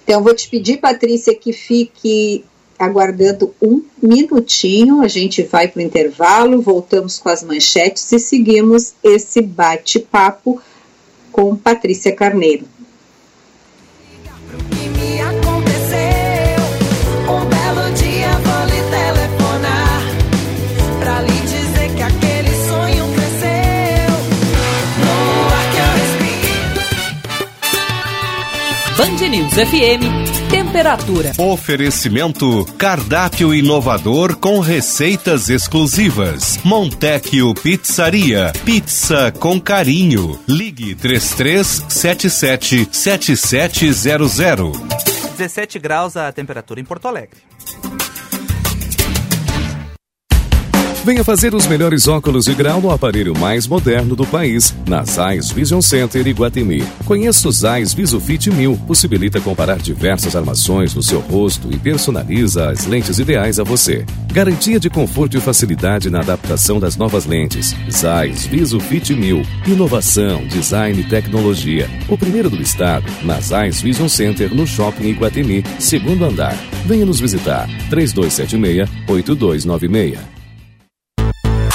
Então, eu vou te pedir, Patrícia, que fique aguardando um minutinho. A gente vai para o intervalo, voltamos com as manchetes e seguimos esse bate-papo com Patrícia Carneiro. News FM Temperatura. Oferecimento: cardápio inovador com receitas exclusivas. Montecchio Pizzaria. Pizza com carinho. Ligue 3377 7700. 17 graus a temperatura em Porto Alegre. Venha fazer os melhores óculos de grau no aparelho mais moderno do país, na Zeiss Vision Center Iguatemi. Conheça o Zeiss VisuFit 1000, possibilita comparar diversas armações no seu rosto e personaliza as lentes ideais a você. Garantia de conforto e facilidade na adaptação das novas lentes. Zeiss VisuFit 1000. Inovação, design e tecnologia. O primeiro do estado, na Zeiss Vision Center no Shopping Iguatemi, segundo andar. Venha nos visitar. 3276 8296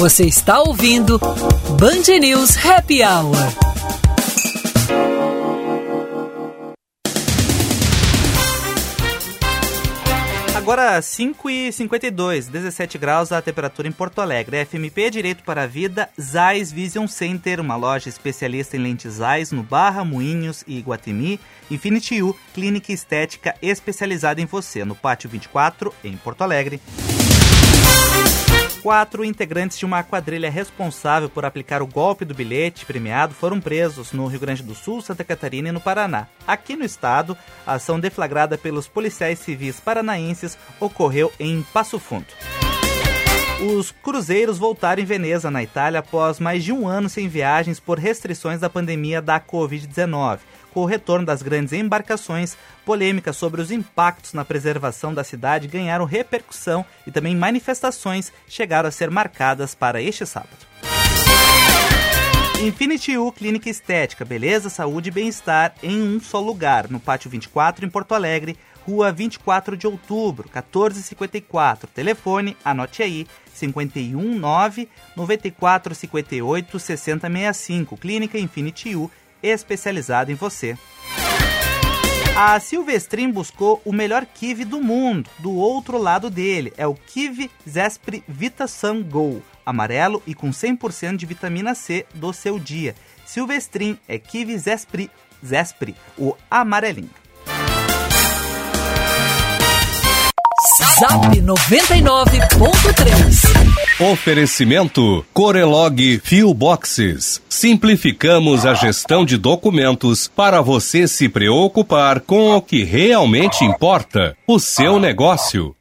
Você está ouvindo Band News Happy Hour. Agora 5 e 52, 17 graus a temperatura em Porto Alegre. FMP Direito para a Vida, Zais Vision Center, uma loja especialista em lentes Zais no Barra, Moinhos e Iguatemi. Infinity U, clínica estética especializada em você, no Pátio 24, em Porto Alegre. Quatro integrantes de uma quadrilha responsável por aplicar o golpe do bilhete premiado foram presos no Rio Grande do Sul, Santa Catarina e no Paraná. Aqui no estado, a ação deflagrada pelos policiais civis paranaenses ocorreu em Passo Fundo. Os cruzeiros voltaram em Veneza, na Itália, após mais de um ano sem viagens por restrições da pandemia da Covid-19 com o retorno das grandes embarcações, polêmicas sobre os impactos na preservação da cidade ganharam repercussão e também manifestações chegaram a ser marcadas para este sábado. Infinity U Clínica Estética, beleza, saúde e bem-estar em um só lugar, no Pátio 24, em Porto Alegre, Rua 24 de Outubro, 1454. Telefone, anote aí, 519 9458 6065. Clínica Infinity U especializado em você. A Silvestrin buscou o melhor kiwi do mundo. Do outro lado dele é o Kiwi Zespri Vita Sun Go, amarelo e com 100% de vitamina C do seu dia. Silvestrin é Kiwi Zespri, Zespri o amarelinho. Zap 99.3 Oferecimento Corelog Fio Boxes. Simplificamos a gestão de documentos para você se preocupar com o que realmente importa, o seu negócio.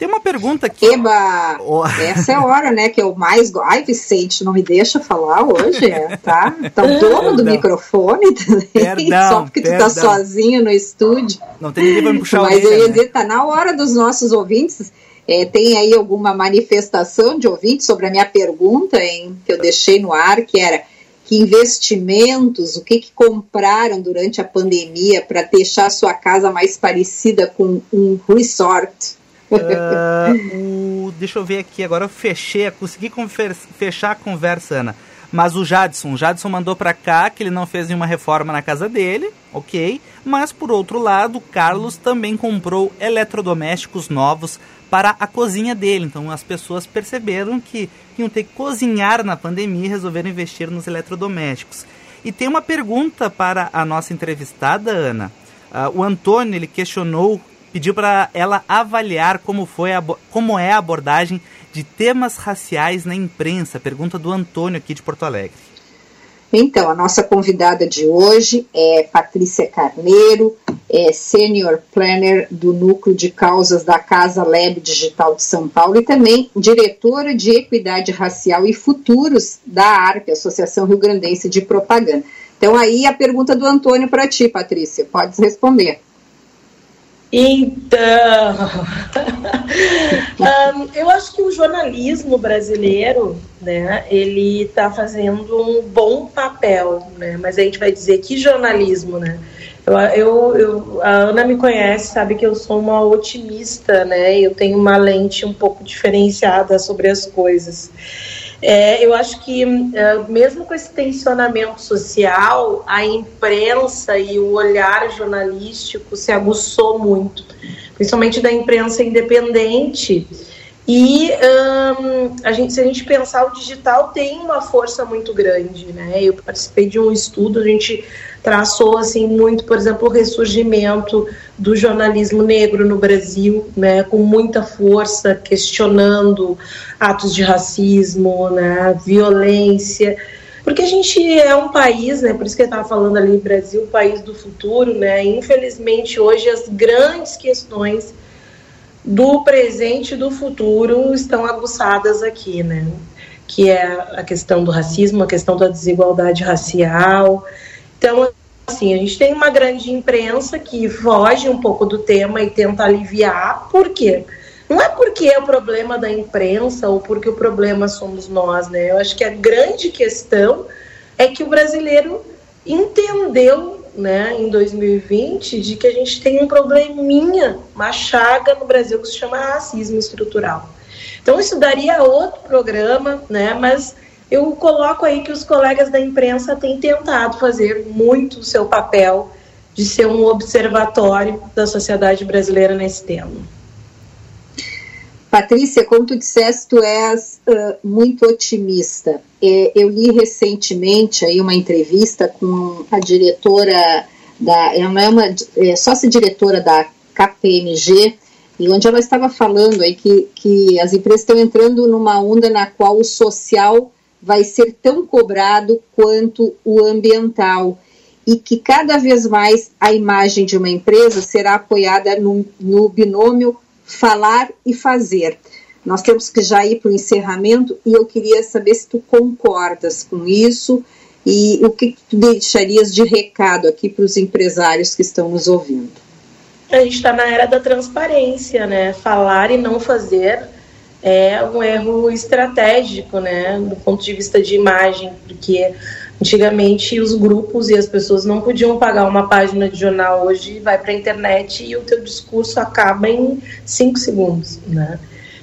Tem uma pergunta aqui. Eba! Oh. Essa é a hora, né, que eu mais gosto. Ai, Vicente, não me deixa falar hoje, tá? Tá o dono do microfone também, perdão, só porque perdão. tu tá sozinho no estúdio. Não tem ninguém pra me puxar Mas eu ia né? dizer, tá na hora dos nossos ouvintes. É, tem aí alguma manifestação de ouvintes sobre a minha pergunta, hein, que eu deixei no ar, que era que investimentos, o que, que compraram durante a pandemia para deixar a sua casa mais parecida com um resort? Uh, o, deixa eu ver aqui, agora eu fechei, consegui fechar a conversa, Ana. Mas o Jadson, o Jadson mandou para cá que ele não fez nenhuma reforma na casa dele, ok. Mas por outro lado, o Carlos também comprou eletrodomésticos novos para a cozinha dele. Então as pessoas perceberam que iam ter que cozinhar na pandemia e resolveram investir nos eletrodomésticos. E tem uma pergunta para a nossa entrevistada, Ana. Uh, o Antônio ele questionou pediu para ela avaliar como, foi a, como é a abordagem de temas raciais na imprensa. Pergunta do Antônio aqui de Porto Alegre. Então, a nossa convidada de hoje é Patrícia Carneiro, é Senior Planner do Núcleo de Causas da Casa Lab Digital de São Paulo e também diretora de Equidade Racial e Futuros da ARP, Associação Rio Grandense de Propaganda. Então, aí a pergunta do Antônio para ti, Patrícia, podes responder. Então, um, eu acho que o jornalismo brasileiro, né, ele está fazendo um bom papel, né, mas a gente vai dizer que jornalismo, né? Eu, eu, eu, a Ana me conhece, sabe que eu sou uma otimista, né? Eu tenho uma lente um pouco diferenciada sobre as coisas. É, eu acho que, é, mesmo com esse tensionamento social, a imprensa e o olhar jornalístico se aguçou muito, principalmente da imprensa independente. E a gente, se a gente pensar, o digital tem uma força muito grande, né? Eu participei de um estudo, a gente traçou assim muito, por exemplo, o ressurgimento do jornalismo negro no Brasil, né, com muita força, questionando atos de racismo, né, violência, porque a gente é um país, né, por isso que eu estava falando ali, Brasil, país do futuro, né, infelizmente hoje as grandes questões do presente e do futuro estão aguçadas aqui, né, que é a questão do racismo, a questão da desigualdade racial, então, assim, a gente tem uma grande imprensa que foge um pouco do tema e tenta aliviar. Por quê? Não é porque é o problema da imprensa ou porque o problema somos nós, né? Eu acho que a grande questão é que o brasileiro entendeu, né, em 2020, de que a gente tem um probleminha, uma chaga no Brasil que se chama racismo estrutural. Então isso daria outro programa, né? Mas eu coloco aí que os colegas da imprensa têm tentado fazer muito o seu papel de ser um observatório da sociedade brasileira nesse tema. Patrícia, como tu disseste, tu és uh, muito otimista. É, eu li recentemente aí uma entrevista com a diretora da, ela é uma é, sócia-diretora da KPMG, e onde ela estava falando aí que, que as empresas estão entrando numa onda na qual o social vai ser tão cobrado quanto o ambiental e que cada vez mais a imagem de uma empresa será apoiada no, no binômio falar e fazer. Nós temos que já ir para o encerramento e eu queria saber se tu concordas com isso e o que tu deixarias de recado aqui para os empresários que estão nos ouvindo. A gente está na era da transparência, né? Falar e não fazer é um erro estratégico, né, do ponto de vista de imagem, porque antigamente os grupos e as pessoas não podiam pagar uma página de jornal, hoje vai para a internet e o teu discurso acaba em cinco segundos, né?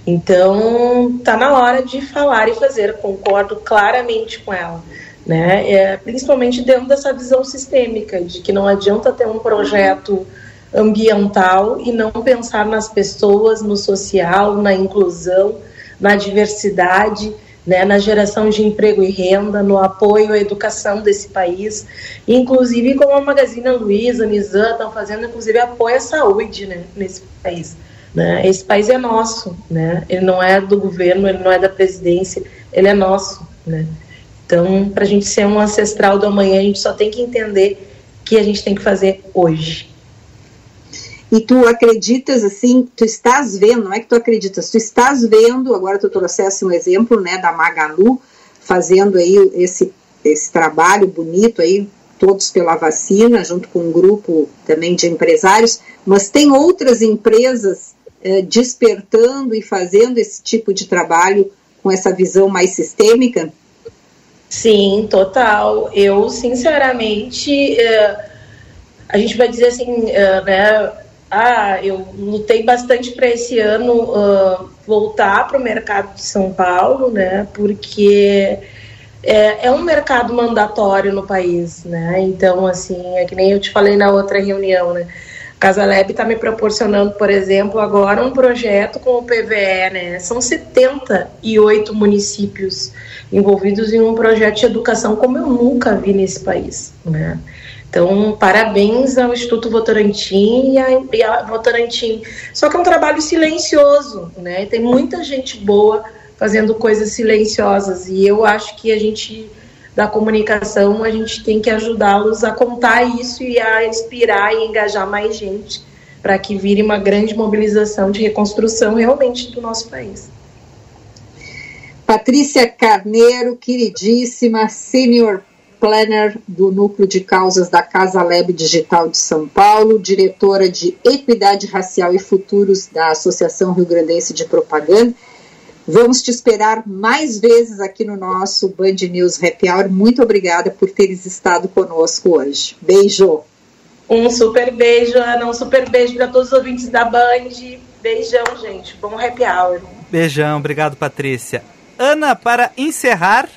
Então, tá na hora de falar e fazer, concordo claramente com ela. Né? É, principalmente dentro dessa visão sistêmica, de que não adianta ter um projeto ambiental e não pensar nas pessoas, no social, na inclusão, na diversidade, né, na geração de emprego e renda, no apoio à educação desse país, inclusive como a Magazine Luiza, a Nizam estão fazendo, inclusive apoio à saúde né, nesse país. Né? Esse país é nosso, né? ele não é do governo, ele não é da presidência, ele é nosso. Né? Então, para a gente ser um ancestral do amanhã, a gente só tem que entender que a gente tem que fazer hoje. E tu acreditas assim, tu estás vendo, não é que tu acreditas, tu estás vendo, agora tu trouxesse um exemplo, né, da Magalu, fazendo aí esse, esse trabalho bonito aí, todos pela vacina, junto com um grupo também de empresários, mas tem outras empresas eh, despertando e fazendo esse tipo de trabalho com essa visão mais sistêmica? Sim, total. Eu, sinceramente, eh, a gente vai dizer assim, eh, né, ah, eu lutei bastante para esse ano uh, voltar para o mercado de São Paulo, né? Porque é, é, um mercado mandatório no país, né? Então, assim, é que nem eu te falei na outra reunião, né? Casa Lab está me proporcionando, por exemplo, agora um projeto com o PVE, né? São 78 municípios envolvidos em um projeto de educação como eu nunca vi nesse país, né? Então, parabéns ao Instituto Votorantim e a, e Votorantim. Só que é um trabalho silencioso, né? Tem muita gente boa fazendo coisas silenciosas e eu acho que a gente da comunicação a gente tem que ajudá-los a contar isso e a inspirar e engajar mais gente para que vire uma grande mobilização de reconstrução realmente do nosso país. Patrícia Carneiro, queridíssima, senior planner do Núcleo de Causas da Casa Lab Digital de São Paulo, diretora de Equidade Racial e Futuros da Associação Rio Grandense de Propaganda. Vamos te esperar mais vezes aqui no nosso Band News Happy Hour. Muito obrigada por teres estado conosco hoje. Beijo. Um super beijo, Ana. Um super beijo para todos os ouvintes da Band. Beijão, gente. Bom Happy Hour. Beijão. Obrigado, Patrícia. Ana, para encerrar,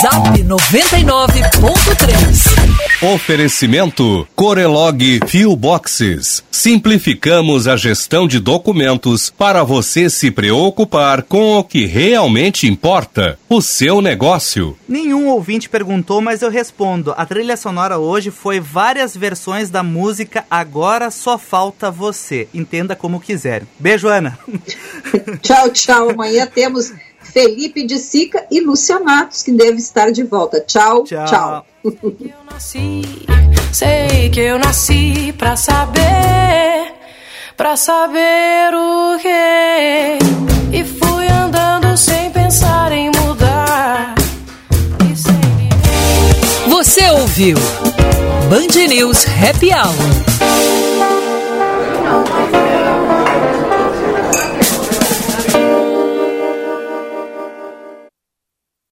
Zap 99.3. Oferecimento Corelog Fio Boxes. Simplificamos a gestão de documentos para você se preocupar com o que realmente importa, o seu negócio. Nenhum ouvinte perguntou, mas eu respondo. A trilha sonora hoje foi várias versões da música Agora Só Falta Você. Entenda como quiser. Beijo, Ana. tchau, tchau. Amanhã temos Felipe de Sica e Lúcia Matos, que deve estar de volta. Tchau, tchau. tchau. Eu nasci, sei que eu nasci pra saber, pra saber o que. E fui andando sem pensar em mudar. Você ouviu? Band News Happy Hour.